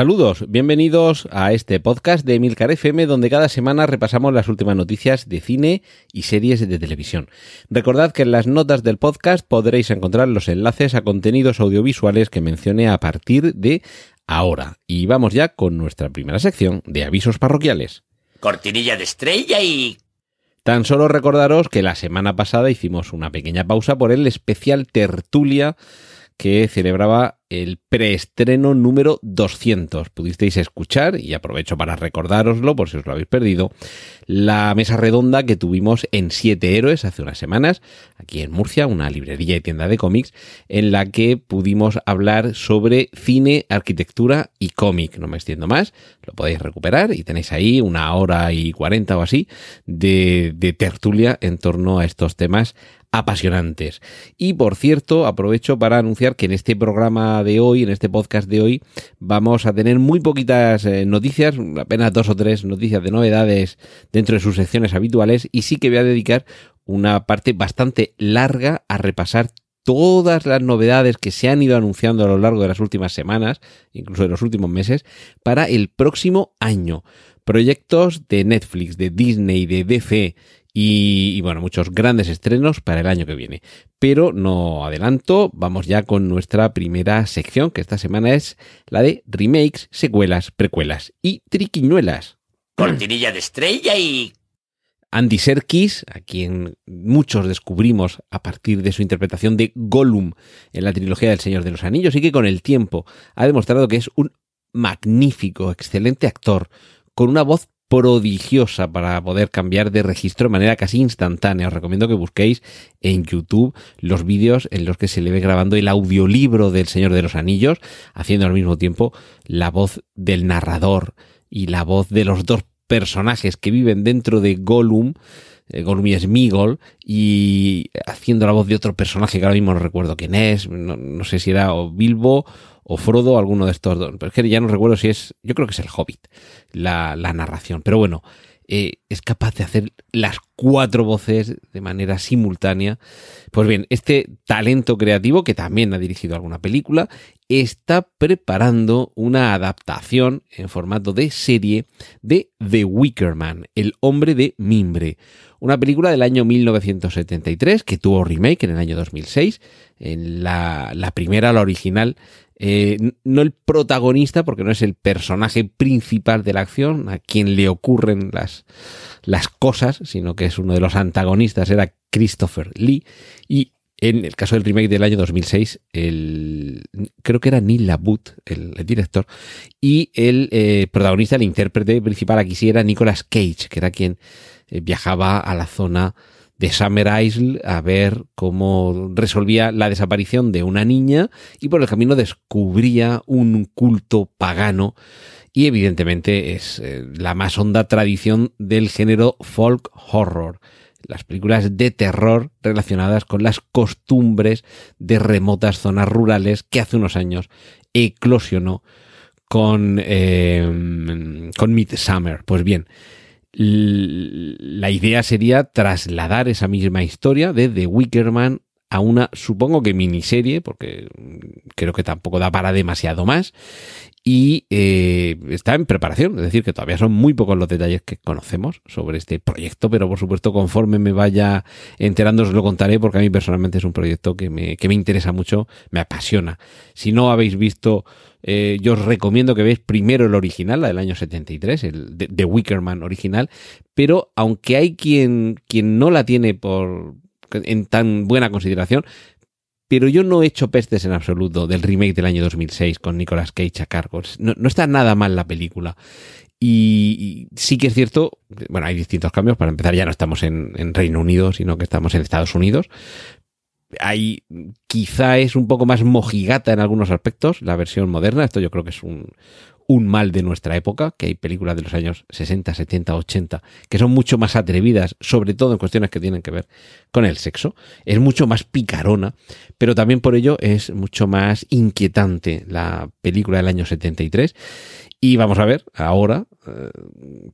Saludos, bienvenidos a este podcast de Milcar FM donde cada semana repasamos las últimas noticias de cine y series de televisión. Recordad que en las notas del podcast podréis encontrar los enlaces a contenidos audiovisuales que mencione a partir de ahora. Y vamos ya con nuestra primera sección de avisos parroquiales. Cortinilla de estrella y... Tan solo recordaros que la semana pasada hicimos una pequeña pausa por el especial tertulia que celebraba el preestreno número 200. Pudisteis escuchar, y aprovecho para recordároslo por si os lo habéis perdido, la mesa redonda que tuvimos en Siete Héroes hace unas semanas, aquí en Murcia, una librería y tienda de cómics, en la que pudimos hablar sobre cine, arquitectura y cómic. No me extiendo más, lo podéis recuperar y tenéis ahí una hora y cuarenta o así de, de tertulia en torno a estos temas apasionantes. Y por cierto, aprovecho para anunciar que en este programa de hoy, en este podcast de hoy, vamos a tener muy poquitas eh, noticias, apenas dos o tres noticias de novedades dentro de sus secciones habituales y sí que voy a dedicar una parte bastante larga a repasar todas las novedades que se han ido anunciando a lo largo de las últimas semanas, incluso de los últimos meses, para el próximo año. Proyectos de Netflix, de Disney, de DC y, bueno, muchos grandes estrenos para el año que viene. Pero no adelanto, vamos ya con nuestra primera sección, que esta semana es la de remakes, secuelas, precuelas y triquiñuelas. Cortinilla de estrella y... Andy Serkis, a quien muchos descubrimos a partir de su interpretación de Gollum en la trilogía del Señor de los Anillos y que con el tiempo ha demostrado que es un magnífico, excelente actor, con una voz prodigiosa para poder cambiar de registro de manera casi instantánea. Os recomiendo que busquéis en YouTube los vídeos en los que se le ve grabando el audiolibro del Señor de los Anillos, haciendo al mismo tiempo la voz del narrador y la voz de los dos personajes que viven dentro de Gollum. Eh, Gollum y Smigol y haciendo la voz de otro personaje que ahora mismo no recuerdo quién es, no, no sé si era o Bilbo o Frodo, alguno de estos dos. Pero es que ya no recuerdo si es, yo creo que es el Hobbit, la, la narración. Pero bueno, eh, es capaz de hacer las cuatro voces de manera simultánea. Pues bien, este talento creativo, que también ha dirigido alguna película, está preparando una adaptación en formato de serie de The Wicker Man, el hombre de mimbre. Una película del año 1973 que tuvo remake en el año 2006. En la, la primera, la original, eh, no el protagonista, porque no es el personaje principal de la acción, a quien le ocurren las, las cosas, sino que es uno de los antagonistas, era Christopher Lee. Y en el caso del remake del año 2006, el, creo que era Neil Labut, el, director, y el eh, protagonista, el intérprete principal aquí sí era Nicolas Cage, que era quien eh, viajaba a la zona de Summer Isle a ver cómo resolvía la desaparición de una niña y por el camino descubría un culto pagano y evidentemente es eh, la más honda tradición del género folk horror. Las películas de terror relacionadas con las costumbres de remotas zonas rurales que hace unos años eclosionó con, eh, con Midsummer. Pues bien, la idea sería trasladar esa misma historia de The Wicker Man a una, supongo que miniserie, porque creo que tampoco da para demasiado más, y eh, está en preparación, es decir, que todavía son muy pocos los detalles que conocemos sobre este proyecto, pero por supuesto conforme me vaya enterando os lo contaré, porque a mí personalmente es un proyecto que me, que me interesa mucho, me apasiona. Si no habéis visto eh, yo os recomiendo que veáis primero el original, la del año 73, el de, de Wickerman original, pero aunque hay quien, quien no la tiene por en tan buena consideración, pero yo no he hecho pestes en absoluto del remake del año 2006 con Nicolas Cage a cargo. No, no está nada mal la película. Y, y, sí que es cierto, bueno, hay distintos cambios. Para empezar, ya no estamos en, en Reino Unido, sino que estamos en Estados Unidos hay quizá es un poco más mojigata en algunos aspectos la versión moderna esto yo creo que es un, un mal de nuestra época, que hay películas de los años 60, 70, 80 que son mucho más atrevidas, sobre todo en cuestiones que tienen que ver con el sexo. Es mucho más picarona, pero también por ello es mucho más inquietante la película del año 73. Y vamos a ver ahora eh,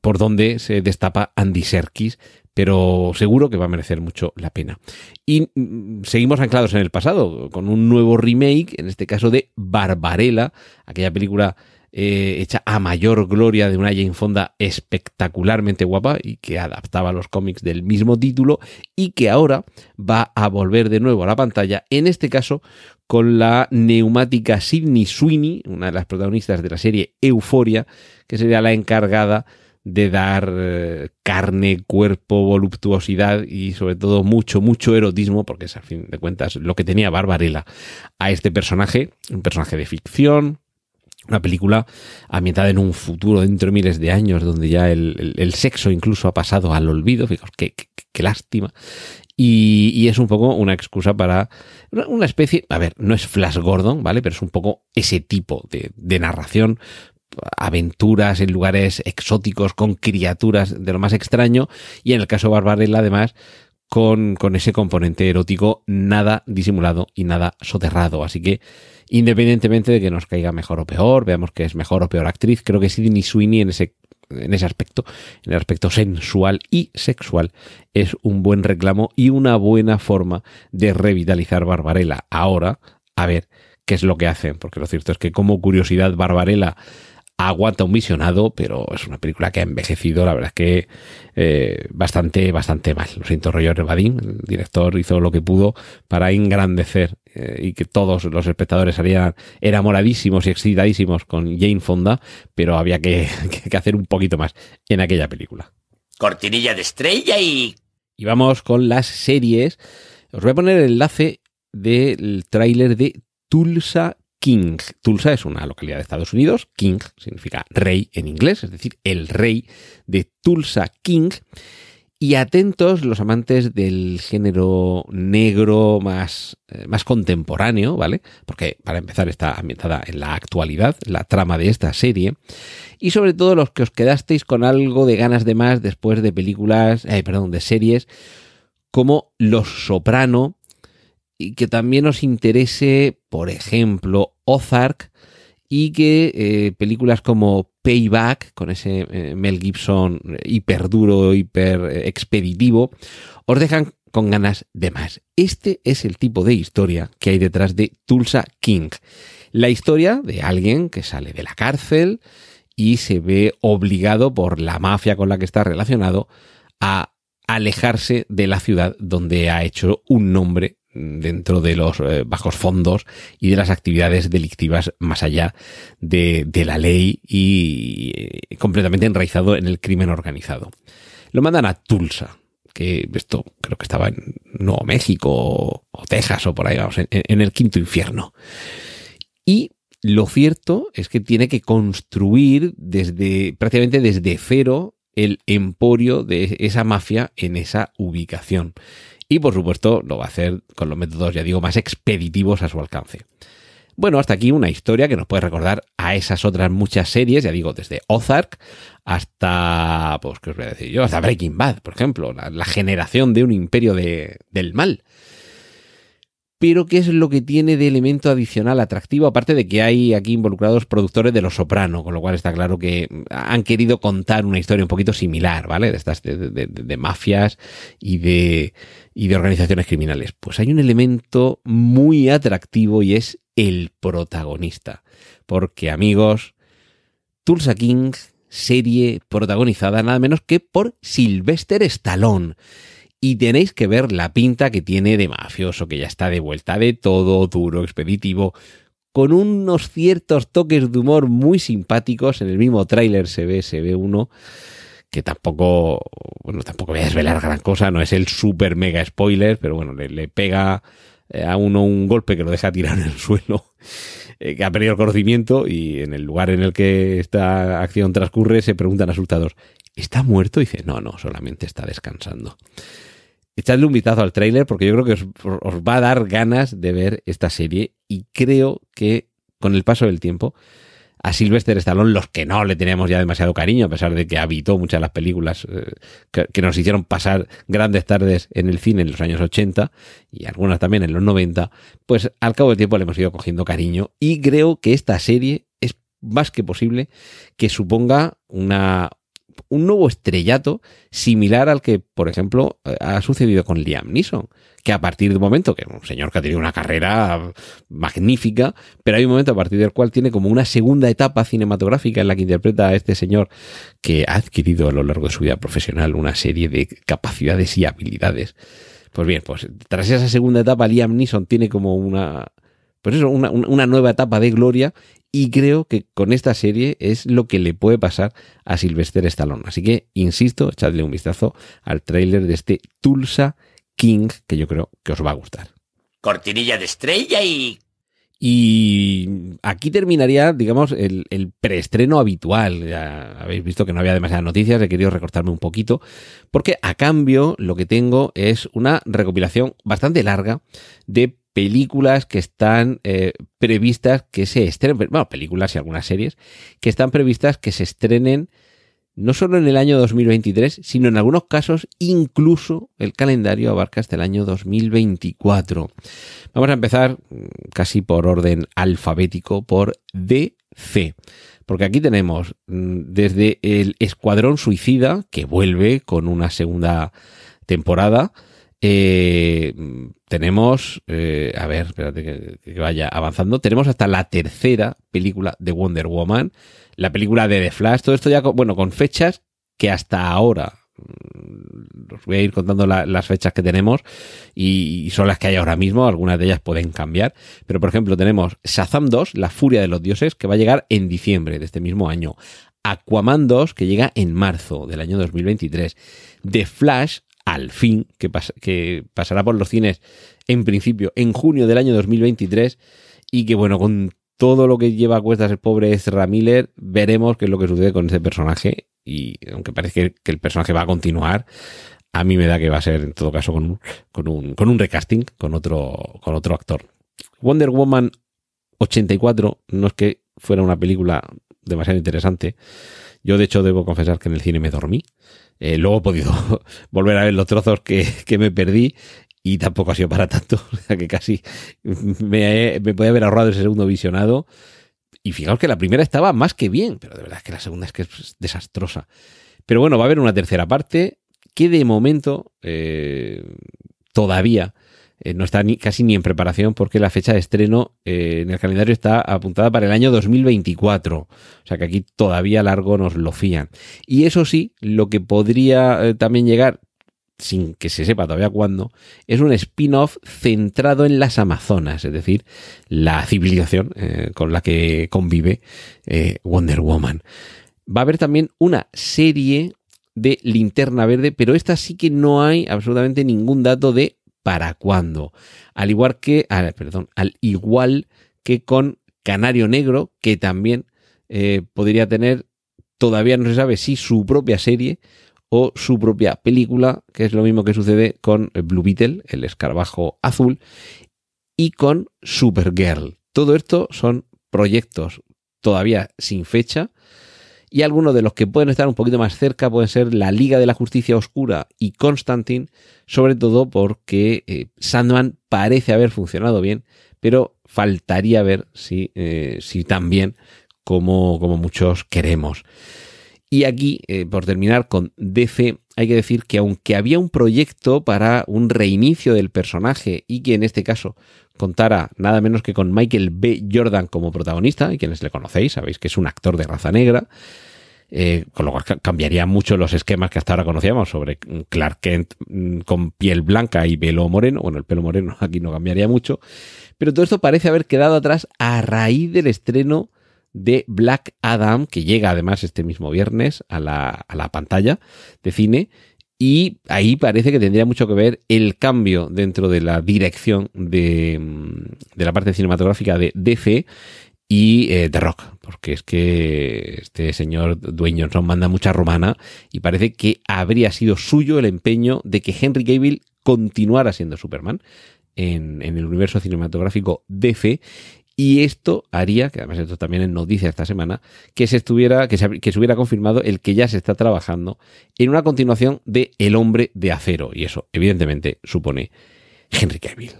por dónde se destapa Andy Serkis, pero seguro que va a merecer mucho la pena. Y mm, seguimos anclados en el pasado, con un nuevo remake, en este caso de Barbarella, aquella película eh, hecha a mayor gloria de una Jane Fonda espectacularmente guapa y que adaptaba los cómics del mismo título y que ahora va a volver de nuevo a la pantalla, en este caso con la neumática Sidney Sweeney, una de las protagonistas de la serie Euforia, que sería la encargada de dar eh, carne, cuerpo, voluptuosidad y sobre todo mucho, mucho erotismo, porque es al fin de cuentas lo que tenía Barbarella a este personaje, un personaje de ficción, una película ambientada en un futuro dentro de miles de años, donde ya el, sexo incluso ha pasado al olvido, fijaos, qué, qué, lástima. Y, es un poco una excusa para una especie, a ver, no es Flash Gordon, ¿vale? Pero es un poco ese tipo de, de narración aventuras en lugares exóticos con criaturas de lo más extraño y en el caso de Barbarella además con, con ese componente erótico nada disimulado y nada soterrado. Así que independientemente de que nos caiga mejor o peor, veamos que es mejor o peor actriz, creo que Sidney Sweeney en ese, en ese aspecto, en el aspecto sensual y sexual, es un buen reclamo y una buena forma de revitalizar Barbarella. Ahora, a ver qué es lo que hacen, porque lo cierto es que como curiosidad Barbarella aguanta un visionado, pero es una película que ha envejecido, la verdad es que eh, bastante, bastante mal. Lo siento, Roger Vadim, el director hizo lo que pudo para engrandecer eh, y que todos los espectadores salieran enamoradísimos y excitadísimos con Jane Fonda, pero había que, que hacer un poquito más en aquella película. Cortinilla de estrella y... Y vamos con las series. Os voy a poner el enlace del tráiler de Tulsa King. Tulsa es una localidad de Estados Unidos. King significa rey en inglés, es decir, el rey de Tulsa King. Y atentos los amantes del género negro más, eh, más contemporáneo, ¿vale? Porque para empezar está ambientada en la actualidad, la trama de esta serie. Y sobre todo los que os quedasteis con algo de ganas de más después de películas, eh, perdón, de series como Los Soprano, y que también os interese, por ejemplo, Ozark y que eh, películas como Payback, con ese eh, Mel Gibson hiper duro, hiper eh, expeditivo, os dejan con ganas de más. Este es el tipo de historia que hay detrás de Tulsa King. La historia de alguien que sale de la cárcel y se ve obligado por la mafia con la que está relacionado a alejarse de la ciudad donde ha hecho un nombre dentro de los eh, bajos fondos y de las actividades delictivas más allá de, la ley y eh, completamente enraizado en el crimen organizado. Lo mandan a Tulsa, que esto creo que estaba en Nuevo México o, Texas o por ahí, vamos, en, el quinto infierno. Y lo cierto es que tiene que construir desde prácticamente desde cero el emporio de esa mafia en esa ubicación. Y por supuesto lo va a hacer con los métodos, ya digo, más expeditivos a su alcance. Bueno, hasta aquí una historia que nos puede recordar a esas otras muchas series, ya digo, desde Ozark hasta, pues, ¿qué os voy a decir yo? Hasta Breaking Bad, por ejemplo, la, generación de un imperio de, del mal. Pero, ¿qué es lo que tiene de elemento adicional atractivo? Aparte de que hay aquí involucrados productores de Los Soprano, con lo cual está claro que han querido contar una historia un poquito similar, ¿vale? De estas de mafias y de, y de organizaciones criminales. Pues hay un elemento muy atractivo y es el protagonista. Porque amigos, Tulsa King, serie protagonizada nada menos que por Sylvester Stallone. Y tenéis que ver la pinta que tiene de mafioso, que ya está de vuelta de todo, duro, expeditivo, con unos ciertos toques de humor muy simpáticos. En el mismo tráiler se ve, se ve uno que tampoco, bueno, tampoco voy a desvelar gran cosa, no es el super mega spoiler, pero bueno, le, pega eh, a uno un golpe que lo deja tirar en el suelo, eh, que ha perdido el conocimiento y en el lugar en el que esta acción transcurre se preguntan asustados, ¿está muerto? Y dice, no, no, solamente está descansando. Echadle un vistazo al tráiler porque yo creo que os, va a dar ganas de ver esta serie y creo que con el paso del tiempo a Sylvester Stallone, los que no le teníamos ya demasiado cariño, a pesar de que habitó muchas de las películas eh, que, que nos hicieron pasar grandes tardes en el cine en los años 80 y algunas también en los 90, pues al cabo del tiempo le hemos ido cogiendo cariño y creo que esta serie es más que posible que suponga una, un nuevo estrellato similar al que, por ejemplo, eh, ha sucedido con Liam Neeson, que a partir de un momento, que es un señor que ha tenido una carrera magnífica, pero hay un momento a partir del cual tiene como una segunda etapa cinematográfica en la que interpreta a este señor que ha adquirido a lo largo de su vida profesional una serie de capacidades y habilidades. Pues bien, pues tras esa segunda etapa, Liam Neeson tiene como una, pues eso, una, una nueva etapa de gloria y creo que con esta serie es lo que le puede pasar a Sylvester Stallone. Así que, insisto, echadle un vistazo al tráiler de este Tulsa King, que yo creo que os va a gustar. Cortinilla de estrella y... Y aquí terminaría, digamos, el, el, preestreno habitual. Ya habéis visto que no había demasiadas noticias, he querido recortarme un poquito, porque a cambio lo que tengo es una recopilación bastante larga de películas que están eh, previstas que se estrenen, bueno, películas y algunas series que están previstas que se estrenen no solo en el año 2023, sino en algunos casos incluso el calendario abarca hasta el año 2024. Vamos a empezar mm, casi por orden alfabético por DC. Porque aquí tenemos mm, desde el Escuadrón Suicida, que vuelve con una segunda temporada, eh, tenemos, eh, a ver, espérate que, vaya avanzando. Tenemos hasta la tercera película de Wonder Woman, la película de The Flash, todo esto ya, con, bueno, con fechas que hasta ahora, mm, os voy a ir contando la, las fechas que tenemos y, y, son las que hay ahora mismo, algunas de ellas pueden cambiar, pero por ejemplo tenemos Shazam 2, La Furia de los Dioses, que va a llegar en diciembre de este mismo año. Aquaman 2, que llega en marzo del año 2023. The Flash, al fin, que, pas que, pasará por los cines en principio en junio del año 2023 y que bueno, con todo lo que lleva a cuestas el pobre Ezra Miller, veremos qué es lo que sucede con ese personaje y aunque parece que, el personaje va a continuar, a mí me da que va a ser en todo caso con un, con un, con un recasting, con otro, con otro actor. Wonder Woman 84 no es que fuera una película demasiado interesante. Yo de hecho debo confesar que en el cine me dormí. Eh, luego he podido volver a ver los trozos que, que, me perdí y tampoco ha sido para tanto. O sea que casi me, me podía haber ahorrado ese segundo visionado. Y fijaos que la primera estaba más que bien, pero de verdad es que la segunda es que es desastrosa. Pero bueno, va a haber una tercera parte que de momento eh, todavía eh, no está casi ni en preparación porque la fecha de estreno eh, en el calendario está apuntada para el año 2024. O sea que aquí todavía largo nos lo fían. Y eso sí, lo que podría eh, también llegar, sin que se sepa todavía cuándo, es un spin-off centrado en las Amazonas, es decir, la civilización con la que convive Wonder Woman. Va a haber también una serie de linterna verde, pero esta sí que no hay absolutamente ningún dato de para cuándo. Al igual que, ah, perdón, al igual que con Canario Negro, que también eh, podría tener, todavía no se sabe si su propia serie o su propia película, que es lo mismo que sucede con Blue Beetle, el escarabajo azul, y con Supergirl. Todo esto son proyectos todavía sin fecha, y algunos de los que pueden estar un poquito más cerca pueden ser la Liga de la Justicia Oscura y Constantine, sobre todo porque eh, Sandman parece haber funcionado bien, pero faltaría ver si, eh, si también como, como muchos queremos. Y aquí, eh, por terminar con DC, hay que decir que aunque había un proyecto para un reinicio del personaje y que en este caso contara nada menos que con Michael B. Jordan como protagonista, y quienes le conocéis, sabéis que es un actor de raza negra, eh, con lo cual cambiaría mucho los esquemas que hasta ahora conocíamos sobre Clark Kent mm, con piel blanca y pelo moreno. Bueno, el pelo moreno aquí no cambiaría mucho, pero todo esto parece haber quedado atrás a raíz del estreno de Black Adam, que llega además este mismo viernes a la, a la pantalla de cine. Y ahí parece que tendría mucho que ver el cambio dentro de la dirección de, de la parte cinematográfica de DC y eh, The Rock, porque es que este señor Dwayne Johnson manda mucha romana y parece que habría sido suyo el empeño de que Henry Cavill continuara siendo Superman en, en el universo cinematográfico DC Y esto haría, que además esto también es noticia esta semana, que se estuviera, que se, que se hubiera confirmado el que ya se está trabajando en una continuación de El hombre de acero. Y eso, evidentemente, supone Henry Cavill.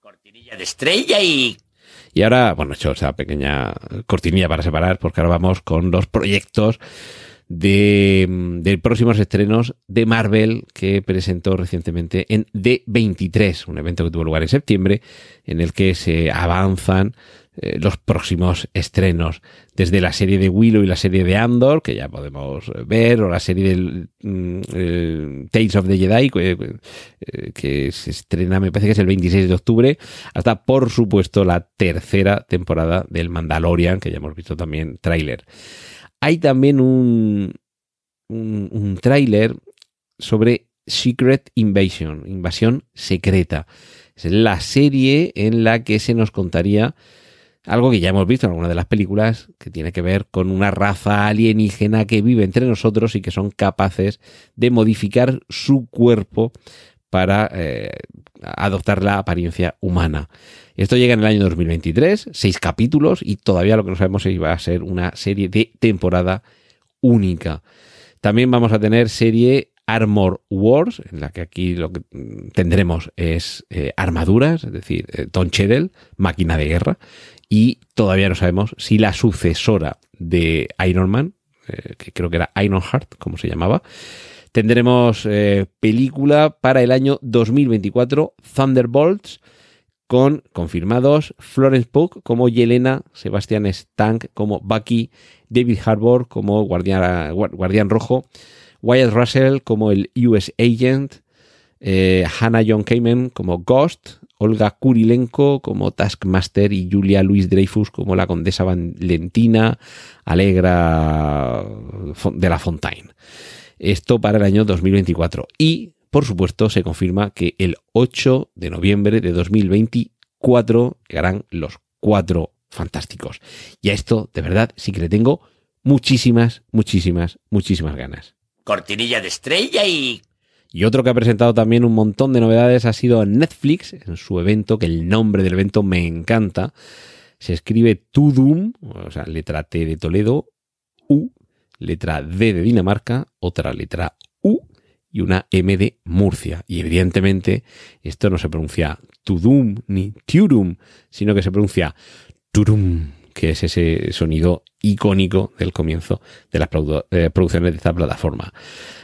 Cortinilla de estrella y... Y ahora, bueno, he hecho esa pequeña cortinilla para separar, porque ahora vamos con los proyectos de, de, próximos estrenos de Marvel que presentó recientemente en D23, un evento que tuvo lugar en septiembre, en el que se avanzan eh, los próximos estrenos, desde la serie de Willow y la serie de Andor, que ya podemos ver, o la serie del mm, eh, Tales of the Jedi, que, eh, que se estrena, me parece que es el 26 de octubre, hasta por supuesto la tercera temporada del Mandalorian, que ya hemos visto también tráiler. Hay también un, un, un tráiler sobre Secret Invasion, invasión secreta. Es la serie en la que se nos contaría algo que ya hemos visto en alguna de las películas, que tiene que ver con una raza alienígena que vive entre nosotros y que son capaces de modificar su cuerpo para eh, adoptar la apariencia humana. Esto llega en el año 2023, seis capítulos y todavía lo que no sabemos es si va a ser una serie de temporada única. También vamos a tener serie Armor Wars, en la que aquí lo que tendremos es eh, armaduras, es decir, eh, Don máquina de guerra, y todavía no sabemos si la sucesora de Iron Man, eh, que creo que era Iron Heart, como se llamaba, tendremos eh, película para el año 2024, Thunderbolts, con confirmados Florence Pugh como Yelena, Sebastian Stank como Bucky, David Harbour como Guardián, Rojo, Wyatt Russell como el US Agent, eh, Hannah John Kamen como Ghost, Olga Kurilenko como Taskmaster y Julia Louis Dreyfus como la condesa Valentina Alegra de la Fontaine. Esto para el año 2024. Y, por supuesto, se confirma que el 8 de noviembre de 2024 llegarán los cuatro fantásticos. Y a esto, de verdad, sí que le tengo muchísimas, muchísimas, muchísimas ganas. Cortinilla de estrella y y otro que ha presentado también un montón de novedades ha sido Netflix en su evento, que el nombre del evento me encanta. Se escribe Tudum, o sea, letra T de Toledo, U, letra D de Dinamarca, otra letra U y una M de Murcia. Y evidentemente esto no se pronuncia Tudum ni Turum, sino que se pronuncia Turum, que es ese sonido icónico del comienzo de las eh, producciones de esta plataforma.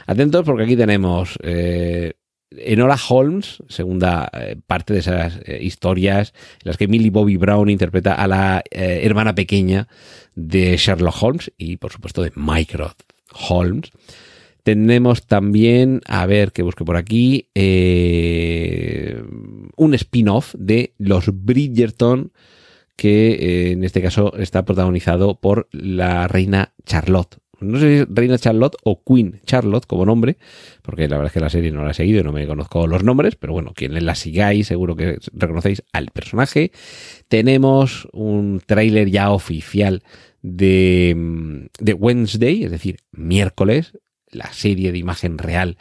Atentos porque aquí tenemos eh, Enola Holmes, segunda eh, parte de esas eh, historias en las que Millie Bobby Brown interpreta a la eh, hermana pequeña de Sherlock Holmes y por supuesto de Mycroft Holmes. Tenemos también, a ver que busque por aquí, un spin-off de Los Bridgerton, que en este caso está protagonizado por la reina Charlotte. No sé si Reina Charlotte o Queen Charlotte como nombre, porque la verdad es que la serie no la he seguido y no me conozco los nombres, pero bueno, quien la sigáis seguro que reconocéis al personaje. Tenemos un tráiler ya oficial de, de Wednesday, es decir, miércoles, la serie de imagen real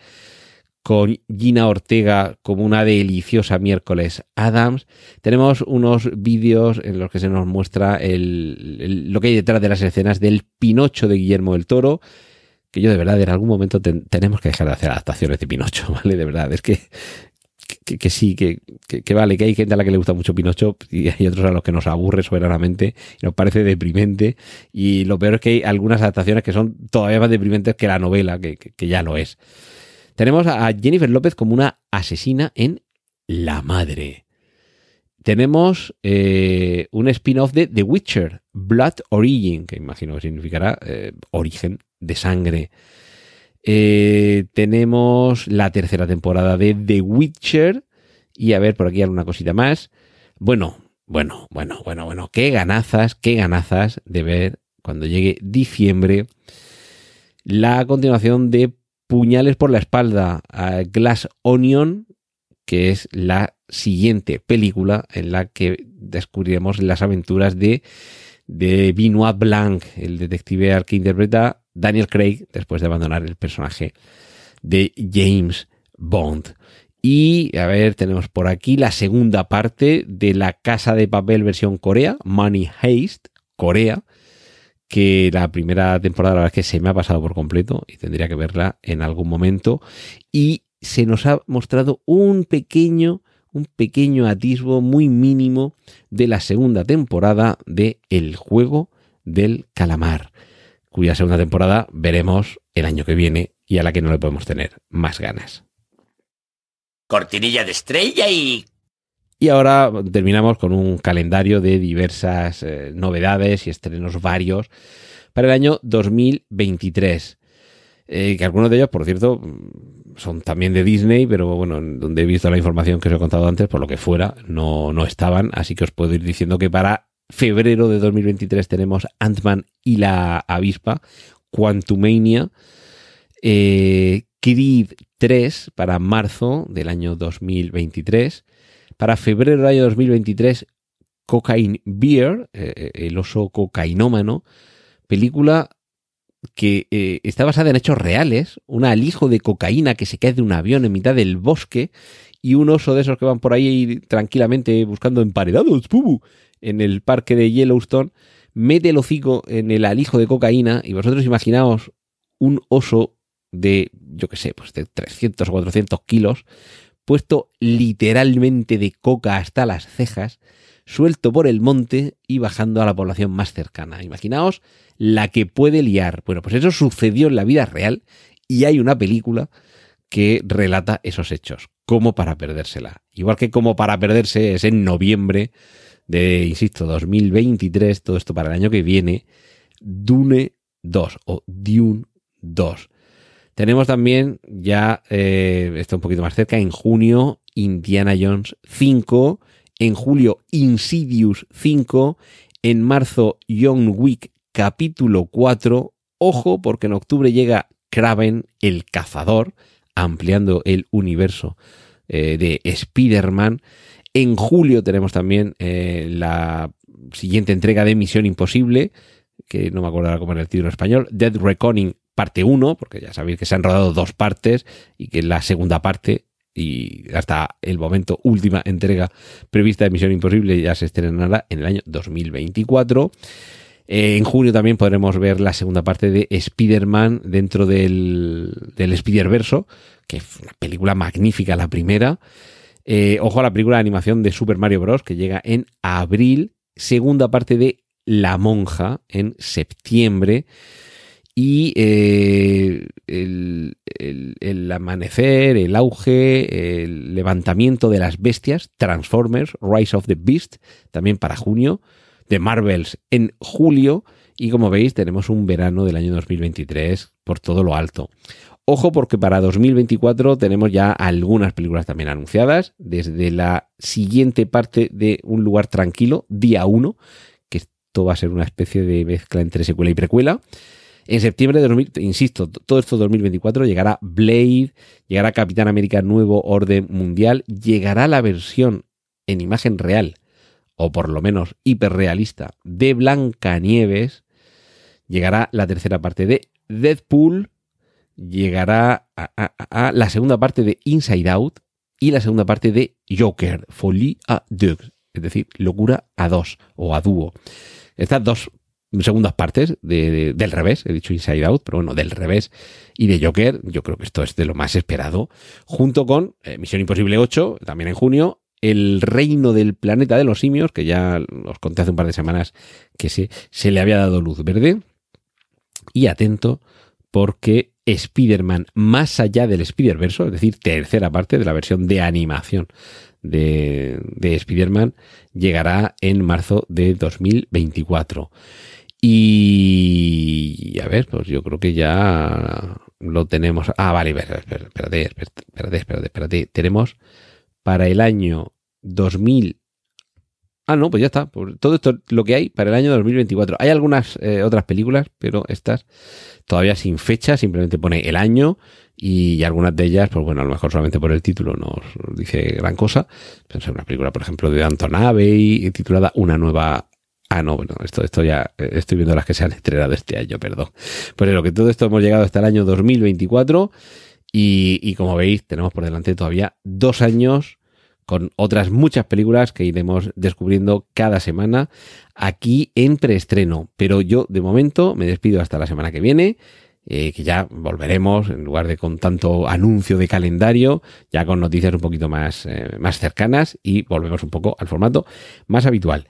con Gina Ortega como una deliciosa miércoles Adams. Tenemos unos vídeos en los que se nos muestra el, el, lo que hay detrás de las escenas del Pinocho de Guillermo del Toro, que yo de verdad en algún momento ten, tenemos que dejar de hacer adaptaciones de Pinocho, ¿vale? De verdad, es que, que, que sí, que, que, vale, que hay gente a la que le gusta mucho Pinocho y hay otros a los que nos aburre soberanamente y nos parece deprimente. Y lo peor es que hay algunas adaptaciones que son todavía más deprimentes que la novela, que, que ya lo es. Tenemos a Jennifer López como una asesina en La Madre. Tenemos eh, un spin-off de The Witcher, Blood Origin, que imagino que significará eh, origen de sangre. Eh, tenemos la tercera temporada de The Witcher. Y a ver, por aquí alguna cosita más. Bueno, bueno, bueno, bueno, bueno. Qué ganazas, qué ganazas de ver cuando llegue diciembre la continuación de Puñales por la espalda a Glass Onion, que es la siguiente película en la que descubriremos las aventuras de, de Benoit Blanc, el detective al que interpreta Daniel Craig después de abandonar el personaje de James Bond. Y a ver, tenemos por aquí la segunda parte de la Casa de Papel versión Corea, Money Heist, Corea, que la primera temporada la verdad es que se me ha pasado por completo y tendría que verla en algún momento. Y se nos ha mostrado un pequeño, un pequeño atisbo muy mínimo de la segunda temporada de El juego del calamar, cuya segunda temporada veremos el año que viene y a la que no le podemos tener más ganas. Cortinilla de estrella y... Y ahora terminamos con un calendario de diversas eh, novedades y estrenos varios para el año 2023. Eh, que algunos de ellos, por cierto, son también de Disney, pero bueno, donde he visto la información que os he contado antes, por lo que fuera, no, no estaban. Así que os puedo ir diciendo que para febrero de 2023 tenemos Ant-Man y la avispa, Quantumania, eh, Creed 3 para marzo del año 2023, para febrero del año 2023 Cocaine Beer, eh, el oso cocainómano, película que eh, está basada en hechos reales, un alijo de cocaína que se cae de un avión en mitad del bosque y un oso de esos que van por ahí tranquilamente buscando emparedados, pubu, en el parque de Yellowstone, mete el hocico en el alijo de cocaína y vosotros imaginaos un oso de, yo qué sé, pues de 300 o 400 kilos, puesto literalmente de coca hasta las cejas, suelto por el monte y bajando a la población más cercana. Imaginaos la que puede liar. Bueno, pues eso sucedió en la vida real y hay una película que relata esos hechos, como para perdérsela. Igual que como para perderse es en noviembre de, insisto, 2023, todo esto para el año que viene, Dune 2 o Dune 2. Tenemos también ya, eh, está un poquito más cerca, en junio, Indiana Jones 5, en julio, Insidious 5, en marzo, Young Wick capítulo 4. Ojo, porque en octubre llega Kraven el cazador, ampliando el universo eh, de Spider-Man. En julio tenemos también eh, la siguiente entrega de Misión Imposible, que no me acuerdo cómo era el título en español, Dead Reckoning parte 1, porque ya sabéis que se han rodado dos partes y que la segunda parte y hasta el momento última entrega prevista de Misión Imposible ya se estrenará en el año 2024. Eh, en junio también podremos ver la segunda parte de Spider-Man dentro del, del Spider-Verso, que es una película magnífica la primera. Eh, ojo a la película de animación de Super Mario Bros. que llega en abril. Segunda parte de La Monja en septiembre. Y eh, el, amanecer, el auge, el levantamiento de las bestias, Transformers, Rise of the Beast, también para junio de Marvels en julio y como veis tenemos un verano del año 2023 por todo lo alto. Ojo porque para 2024 tenemos ya algunas películas también anunciadas, desde la siguiente parte de Un lugar tranquilo, día 1, que esto va a ser una especie de mezcla entre secuela y precuela. En septiembre de 2000, insisto, todo esto 2024 llegará Blade, llegará Capitán América Nuevo Orden Mundial, llegará la versión en imagen real o por lo menos hiperrealista, de Blancanieves, llegará la tercera parte de Deadpool, llegará la segunda parte de Inside Out y la segunda parte de Joker, Folie à deux, es decir, locura a dos o a dúo. Estas dos segundas partes del revés, he dicho Inside Out, pero bueno, del revés y de Joker, yo creo que esto es de lo más esperado, junto con eh, Misión Imposible 8, también en junio, el reino del planeta de los simios, que ya os conté hace un par de semanas que se, se le había dado luz verde. Y atento, porque Spider-Man, más allá del Spider-Verso, es decir, tercera parte de la versión de animación de, de Spider-Man, llegará en marzo de 2024. Y a ver, pues yo creo que ya lo tenemos. Ah, vale, espérate, espérate, espérate, espérate. Tenemos para el año 2000. Ah, no, pues ya está. Todo esto lo que hay para el año 2024. Hay algunas eh, otras películas, pero estas todavía sin fecha, simplemente pone el año y, algunas de ellas, pues bueno, a lo mejor solamente por el título nos dice gran cosa. Pensé una película, por ejemplo, de Anton y titulada Una nueva Ah, no, bueno, esto, esto ya eh, estoy viendo las que se han estrenado este año, perdón. Pues lo que todo esto hemos llegado hasta el año 2024 Y, y como veis, tenemos por delante todavía dos años con otras muchas películas que iremos descubriendo cada semana aquí en preestreno. Pero yo de momento me despido hasta la semana que viene. eh, que ya volveremos, en lugar de con tanto anuncio de calendario, ya con noticias un poquito más, eh, más cercanas y volvemos un poco al formato más habitual.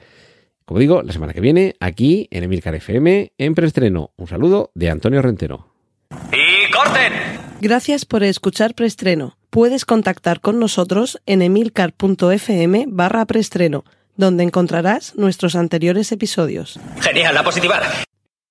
Como digo, la semana que viene, aquí en Emilcar FM, en preestreno. Un saludo de Antonio Rentero. ¡Y corten! Gracias por escuchar Preestreno. Puedes contactar con nosotros en emilcar.fm barra preestreno, donde encontrarás nuestros anteriores episodios. Genial, a positivar.